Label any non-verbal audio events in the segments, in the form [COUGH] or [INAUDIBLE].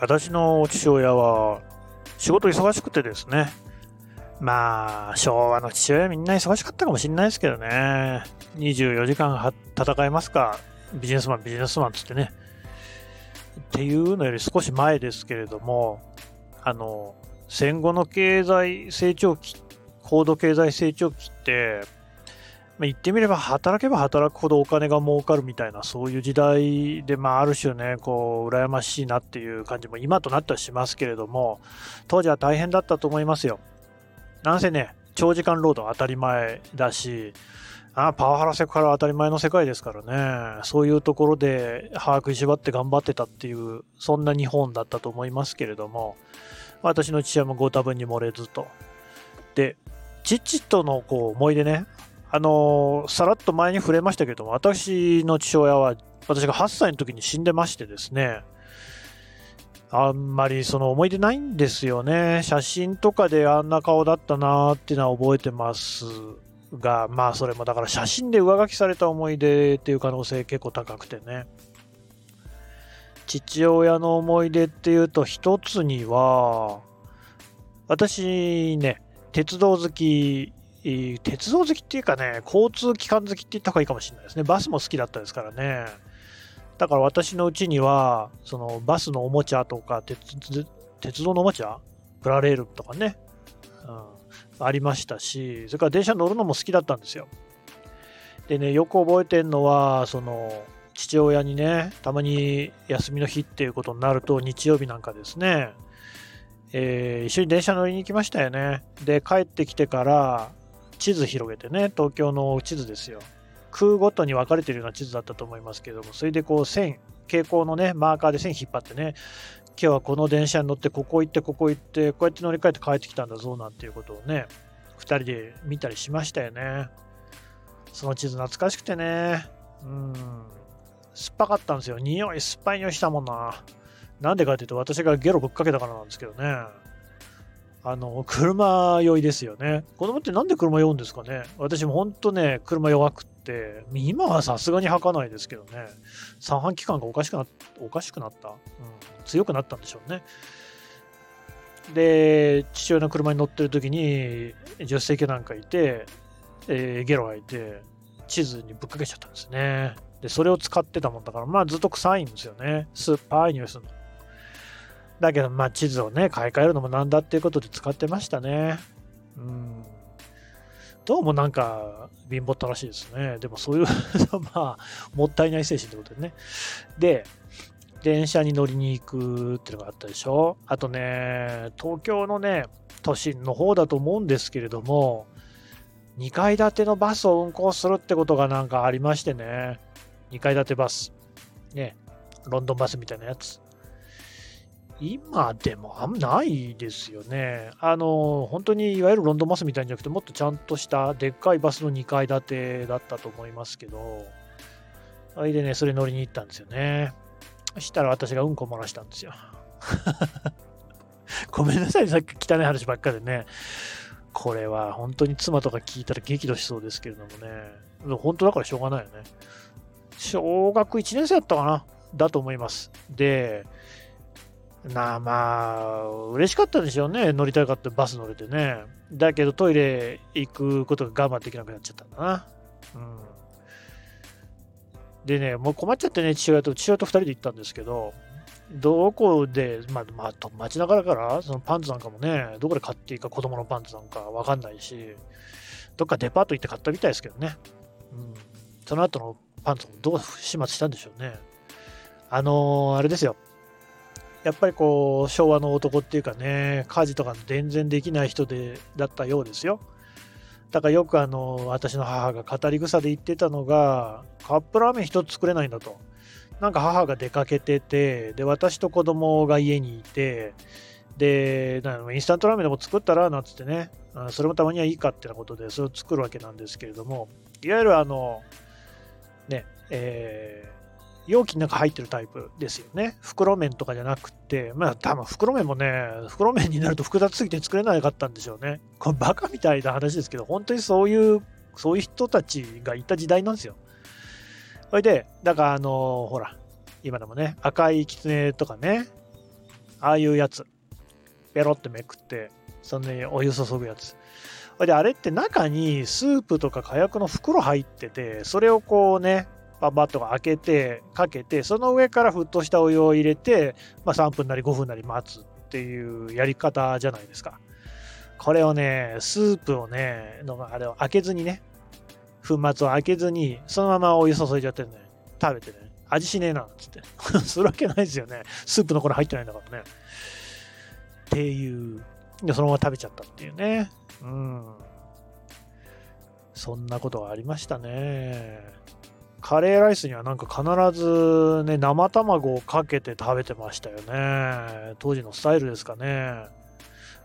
私の父親は仕事忙しくてですね、まあ、昭和の父親みんな忙しかったかもしれないですけどね、24時間戦えますか、ビジネスマン、ビジネスマンつってね。っていうのより少し前ですけれども、あの、戦後の経済成長期、高度経済成長期って、まあ、言ってみれば働けば働くほどお金が儲かるみたいなそういう時代で、まあ、ある種ねこう羨ましいなっていう感じも今となってはしますけれども当時は大変だったと思いますよ。なんせね長時間労働当たり前だしあパワハラセクハラ当たり前の世界ですからね。そういうところで歯食いしばって頑張ってたっていうそんな日本だったと思いますけれども私の父親もご多分に漏れずと。で父とのこう思い出ねあのさらっと前に触れましたけども、私の父親は、私が8歳の時に死んでましてですね、あんまりその思い出ないんですよね。写真とかであんな顔だったなーっていうのは覚えてますが、まあそれもだから写真で上書きされた思い出っていう可能性結構高くてね。父親の思い出っていうと一つには、私ね、鉄道好き鉄道好きっていうかね、交通機関好きって言った方がいいかもしれないですね。バスも好きだったですからね。だから私のうちには、そのバスのおもちゃとか、鉄鉄道のおもちゃ？プラレールとかね、うん、ありましたし、それから電車乗るのも好きだったんですよ。でね、よく覚えてるのは、その、父親にね、たまに休みの日っていうことになると、日曜日なんかですね、えー、一緒に電車乗りに行きましたよね。で、帰ってきてから、地図広げてね、東京の地図ですよ。空ごとに分かれてるような地図だったと思いますけども、それでこう線、蛍光のね、マーカーで線引っ張ってね、今日はこの電車に乗って、ここ行って、ここ行って、こうやって乗り換えて帰ってきたんだぞ、なんていうことをね、2人で見たりしましたよね。その地図懐かしくてね、うん、酸っぱかったんですよ。匂い、酸っぱい匂いしたもんな。なんでかっていうと、私がゲロぶっかけたからなんですけどね。あの、車酔いですよね。子供ってなんで車酔うんですかね？私も本当ね、車弱くって、今はさすがに履かないですけどね、三半規管がおかしくなおかしくなった、うん、強くなったんでしょうね。で、父親の車に乗ってる時に、助手席なんかいて、えー、ゲロ吐いて、地図にぶっかけちゃったんですね。で、それを使ってたもんだから、まあずっと臭いんですよね。酸っぱい匂いするの。だけど、まあ、地図をね、買い替えるのもなんだっていうことで使ってましたね。うん。どうもなんか、貧乏ったらしいですね。でもそういう [LAUGHS] まあ、もったいない精神ってことでね。で、電車に乗りに行くっていうのがあったでしょ。あとね、東京のね、都心の方だと思うんですけれども、2階建てのバスを運行するってことがなんかありましてね。2階建てバス。ね、ロンドンバスみたいなやつ。今でもあんまないですよね。あの、本当にいわゆるロンドンバスみたいじゃなくて、もっとちゃんとしたでっかいバスの2階建てだったと思いますけど、それでね、それ乗りに行ったんですよね。そしたら私がうんこ漏らしたんですよ。[LAUGHS] ごめんなさい、さっき汚い話ばっかでね。これは本当に妻とか聞いたら激怒しそうですけれどもね。本当だからしょうがないよね。小学1年生だったかな？だと思います。で、なあまあ、嬉しかったでしょうね。乗りたかったバス乗れてね。だけどトイレ行くことが我慢できなくなっちゃったんだな。うん。でね、もう困っちゃってね、父親と、父親と2人で行ったんですけど、どこで、まあ、まあ、街中だから、そのパンツなんかもね、どこで買っていいか、子供のパンツなんかわかんないし、どっかデパート行って買ったみたいですけどね。うん。その後のパンツもどう始末したんでしょうね。あのー、あれですよ。やっぱりこう、昭和の男っていうかね、家事とか全然できない人で、だったようですよ。だからよくあの、私の母が語り草で言ってたのが、カップラーメン一つ作れないんだと。なんか母が出かけてて、で、私と子供が家にいて、で、インスタントラーメンでも作ったら、なんつってね、それもたまにはいいかってなことで、それを作るわけなんですけれども、いわゆるあの、ね、えー、容器の中入ってるタイプですよね。袋麺とかじゃなくて、まあ多分袋麺もね、袋麺になると複雑すぎて作れなかったんでしょうね。これバカみたいな話ですけど、本当にそういう、そういう人たちがいた時代なんですよ。それで、だからあの、ほら、今でもね、赤い狐とかね、ああいうやつ。ペロってめくって、そんなにお湯注ぐやつ。で、あれって中にスープとか火薬の袋入ってて、それをこうね、ババッと開けて、かけて、その上から沸騰したお湯を入れて、まあ、3分なり5分なり待つっていうやり方じゃないですか。これをね、スープをね、のあれを開けずにね、粉末を開けずに、そのままお湯注いじゃってね、食べてね、味しねえな、っつって。[LAUGHS] するわけないですよね。スープのこれ入ってないんだからね。っていう。で、そのまま食べちゃったっていうね。うん。そんなことがありましたね。カレーライスにはなんか必ずね、生卵をかけて食べてましたよね。当時のスタイルですかね。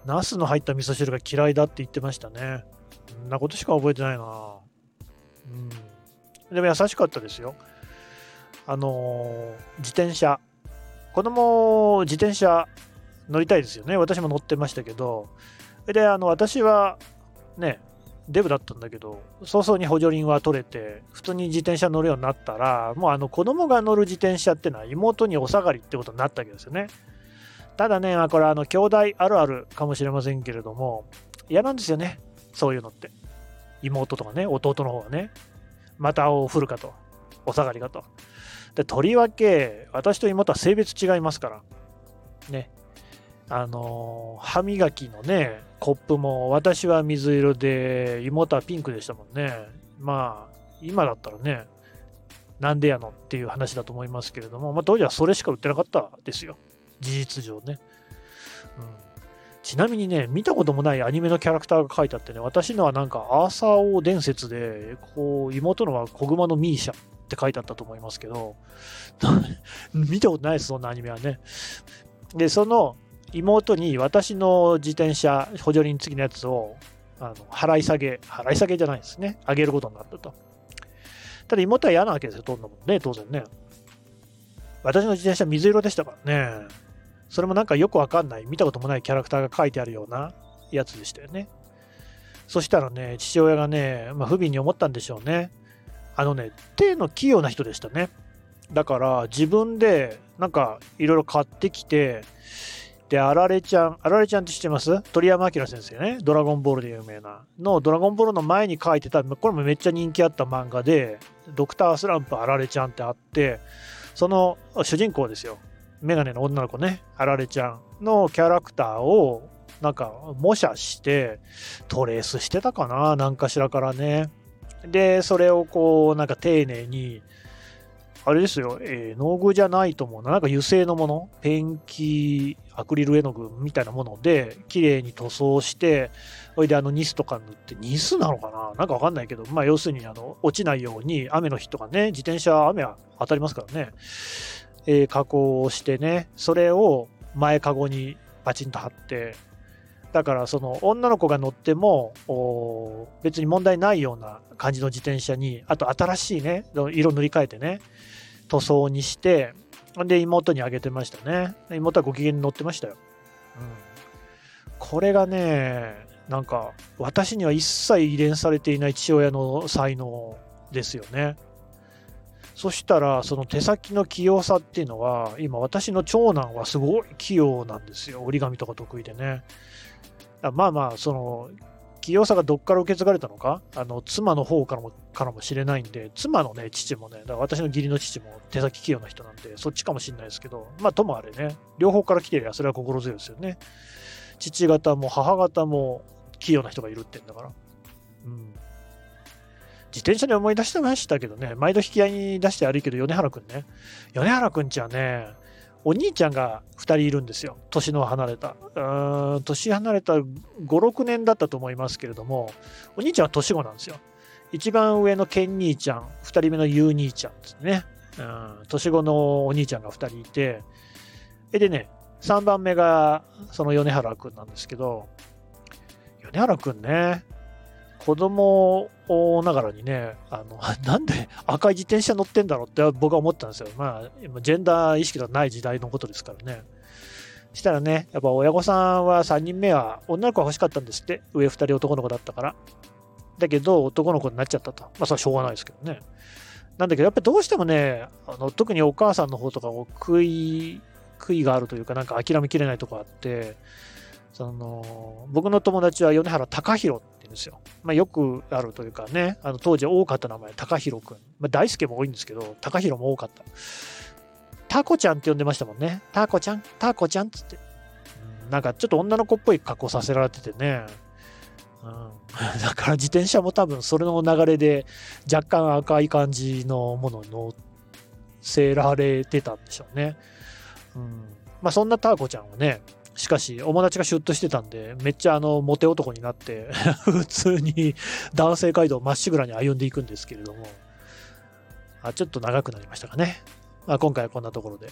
ナスの入った味噌汁が嫌いだって言ってましたね。んなことしか覚えてないな。うん。でも優しかったですよ。あのー、自転車。子供、自転車乗りたいですよね。私も乗ってましたけど。で、あの、私は、ね、デブだったんだけど、早々に補助輪は取れて、普通に自転車乗るようになったら、もうあの子供が乗る自転車ってのは妹にお下がりってことになったわけですよね。ただね、まあ、これあの兄弟あるあるかもしれませんけれども、嫌なんですよね。そういうのって。妹とかね、弟の方はね。またを振るかと。お下がりかと。で、とりわけ、私と妹は性別違いますから。ね。あのー、歯磨きのね、コップも私は水色で、妹はピンクでしたもんね。まあ、今だったらね、なんでやのっていう話だと思いますけれども、まあ、当時はそれしか売ってなかったですよ。事実上ね。うん、ちなみにね、見たこともないアニメのキャラクターが書いてあってね、私のはなんかアーサー王伝説で、こう、妹のは小熊のミーシャって書いてあったと思いますけど、[LAUGHS] 見たことないです、そんなアニメはね。で、その妹に私の自転車補助輪付きのやつをあの払い下げ、払い下げじゃないですね。あげることになったと。ただ妹は嫌なわけですよ、どんなもね、当然ね。私の自転車水色でしたからね。それもなんかよくわかんない、見たこともないキャラクターが書いてあるようなやつでしたよね。そしたらね、父親がね、まあ、不憫に思ったんでしょうね。あのね、手の器用な人でしたね。だから自分でなんかいろいろ買ってきて、で、あられちゃん、あられちゃんって知ってます？鳥山明先生ね。ドラゴンボールで有名な。の、ドラゴンボールの前に書いてた、これもめっちゃ人気あった漫画で、ドクタースランプあられちゃんってあって、その主人公ですよ。メガネの女の子ね、あられちゃんのキャラクターを、なんか模写して、トレースしてたかな？なんかしらからね。で、それをこう、なんか丁寧に、あれですよ、えー、農具じゃないと思うな。なんか油性のもの、ペンキ、アクリル絵の具みたいなもので、綺麗に塗装して、それであのニスとか塗って、ニスなのかな？なんかわかんないけど、まあ要するにあの落ちないように、雨の日とかね、自転車、雨は当たりますからね、えー、加工をしてね、それを前かごにパチンと貼って、だからその女の子が乗っても別に問題ないような感じの自転車に、あと新しいね、色塗り替えてね、塗装にして、で、妹にあげてましたね。妹はご機嫌に乗ってましたよ。うん。これがね、なんか、私には一切遺伝されていない父親の才能ですよね。そしたら、その手先の器用さっていうのは、今私の長男はすごい器用なんですよ。折り紙とか得意でね。まあまあ、その、器用さがどっから受け継がれたのか、あの妻の方からもからもしれないんで、妻のね、父もね、だから私の義理の父も手先器用な人なんで、そっちかもしれないですけど、まあ、ともあれね、両方から来てりゃ、それは心強いですよね。父方も母方も器用な人がいるってんだから。うん。自転車で思い出してましたけどね、毎度引き合いに出して歩いけど、米原くんね。米原くんちはね、お兄ちゃんが2人いるんですよ。年の離れた。うん、年離れた5、6年だったと思いますけれども、お兄ちゃんは年子なんですよ。一番上のケン兄ちゃん、2人目のユー兄ちゃんですね。うん、年子のお兄ちゃんが2人いて、でね、3番目がその米原くんなんですけど、米原くんね、子供ながらにね、あの、[LAUGHS] なんで赤い自転車乗ってんだろうって僕は思ったんですよ。まあ、今ジェンダー意識がない時代のことですからね。したらね、やっぱ親御さんは3人目は女の子が欲しかったんですって。上2人男の子だったから。だけど男の子になっちゃったと。まあ、それはしょうがないですけどね。なんだけど、やっぱりどうしてもね、あの特にお母さんの方とかを食い、悔いがあるというか、なんか諦めきれないとこあって、その僕の友達は米原隆弘っですよ。まあ、よくあるというかね、あの当時多かった名前、隆弘君。まあ、大輔も多いんですけど、隆弘も多かった。タコちゃんって呼んでましたもんね。タコちゃん、タコちゃんっつって。うん、なんかちょっと女の子っぽい格好させられててね。うん、[LAUGHS] だから自転車も多分それの流れで若干赤い感じのものに乗せられてたんでしょうね。うん、まあそんなターコちゃんはね、しかし、友達がシュッとしてたんで、めっちゃあの、モテ男になって [LAUGHS] 普通に男性街道まっしぐらに歩んでいくんですけれども、あちょっと長くなりましたかね。まあ、今回はこんなところで。